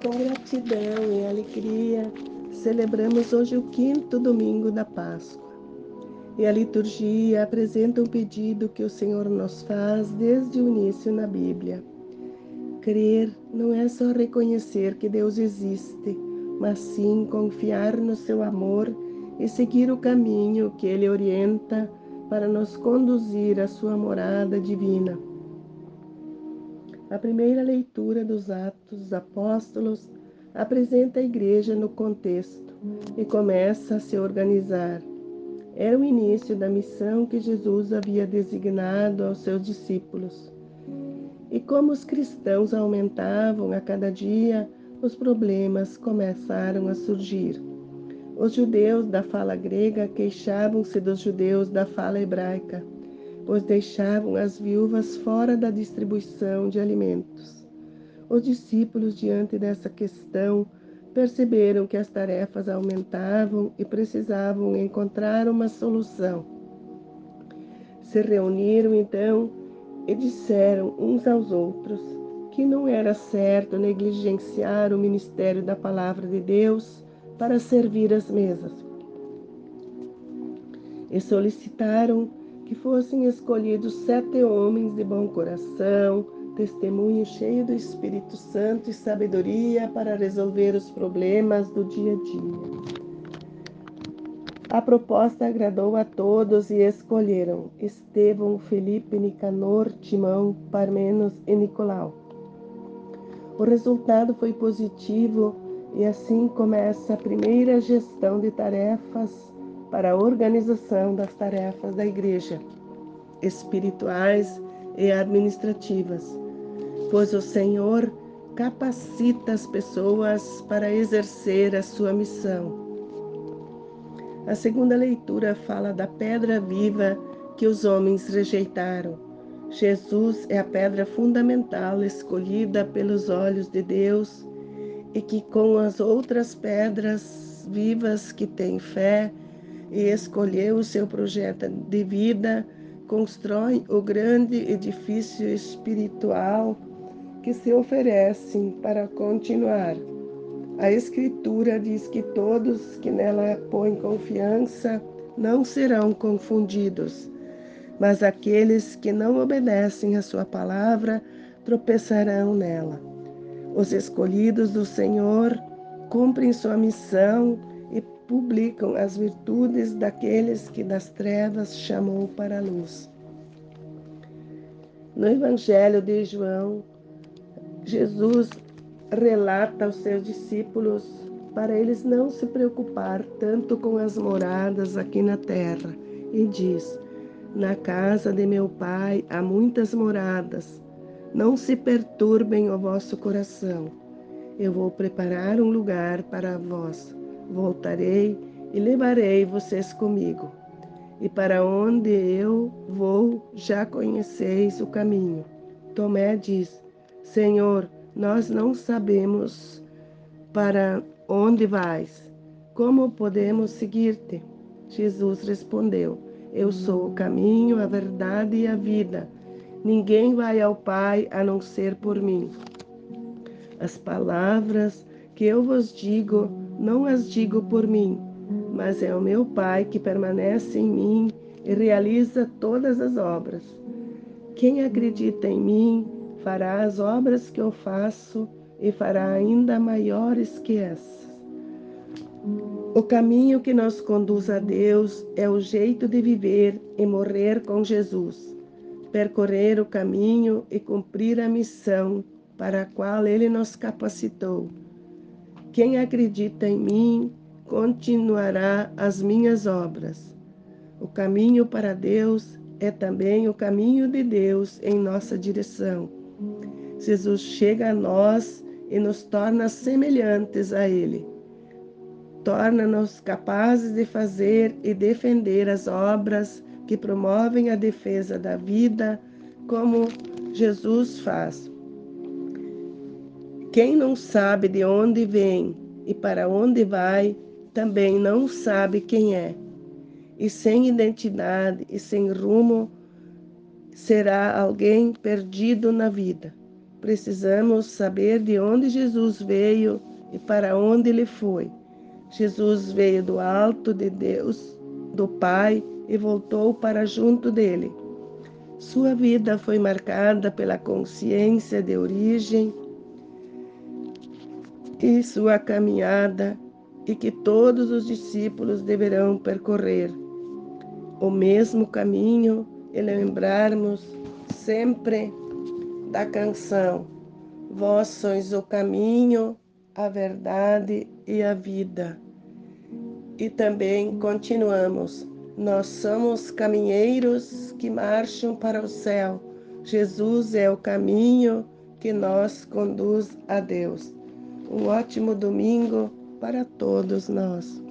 Com gratidão e alegria, celebramos hoje o quinto domingo da Páscoa. E a liturgia apresenta um pedido que o Senhor nos faz desde o início na Bíblia. Crer não é só reconhecer que Deus existe, mas sim confiar no seu amor e seguir o caminho que ele orienta para nos conduzir à sua morada divina. A primeira leitura dos Atos dos Apóstolos apresenta a igreja no contexto e começa a se organizar. Era o início da missão que Jesus havia designado aos seus discípulos. E como os cristãos aumentavam a cada dia, os problemas começaram a surgir. Os judeus da fala grega queixavam-se dos judeus da fala hebraica pois deixavam as viúvas fora da distribuição de alimentos. Os discípulos, diante dessa questão, perceberam que as tarefas aumentavam e precisavam encontrar uma solução. Se reuniram então e disseram uns aos outros que não era certo negligenciar o ministério da palavra de Deus para servir as mesas. E solicitaram que fossem escolhidos sete homens de bom coração, testemunho cheio do Espírito Santo e sabedoria para resolver os problemas do dia a dia. A proposta agradou a todos e escolheram Estevão, Felipe, Nicanor, Timão, Parmenos e Nicolau. O resultado foi positivo e assim começa a primeira gestão de tarefas para a organização das tarefas da igreja, espirituais e administrativas, pois o Senhor capacita as pessoas para exercer a sua missão. A segunda leitura fala da pedra viva que os homens rejeitaram. Jesus é a pedra fundamental escolhida pelos olhos de Deus e que, com as outras pedras vivas que têm fé, e escolheu o seu projeto de vida, constrói o grande edifício espiritual que se oferecem para continuar. A Escritura diz que todos que nela põem confiança não serão confundidos, mas aqueles que não obedecem à sua palavra tropeçarão nela. Os escolhidos do Senhor cumprem sua missão publicam as virtudes daqueles que das trevas chamou para a luz. No Evangelho de João, Jesus relata aos seus discípulos para eles não se preocupar tanto com as moradas aqui na terra e diz: Na casa de meu pai há muitas moradas. Não se perturbem o vosso coração. Eu vou preparar um lugar para vós. Voltarei e levarei vocês comigo. E para onde eu vou, já conheceis o caminho. Tomé diz: Senhor, nós não sabemos para onde vais. Como podemos seguir-te? Jesus respondeu: Eu sou o caminho, a verdade e a vida. Ninguém vai ao Pai a não ser por mim. As palavras que eu vos digo, não as digo por mim, mas é o meu Pai que permanece em mim e realiza todas as obras. Quem acredita em mim fará as obras que eu faço e fará ainda maiores que essas. O caminho que nos conduz a Deus é o jeito de viver e morrer com Jesus, percorrer o caminho e cumprir a missão para a qual Ele nos capacitou quem acredita em mim continuará as minhas obras. O caminho para Deus é também o caminho de Deus em nossa direção. Jesus chega a nós e nos torna semelhantes a Ele. Torna-nos capazes de fazer e defender as obras que promovem a defesa da vida, como Jesus faz. Quem não sabe de onde vem e para onde vai, também não sabe quem é. E sem identidade e sem rumo, será alguém perdido na vida. Precisamos saber de onde Jesus veio e para onde ele foi. Jesus veio do alto de Deus, do Pai, e voltou para junto dele. Sua vida foi marcada pela consciência de origem e sua caminhada e que todos os discípulos deverão percorrer o mesmo caminho e lembrarmos sempre da canção Vós sois o caminho, a verdade e a vida. E também continuamos nós somos caminheiros que marcham para o céu. Jesus é o caminho que nos conduz a Deus. Um ótimo domingo para todos nós.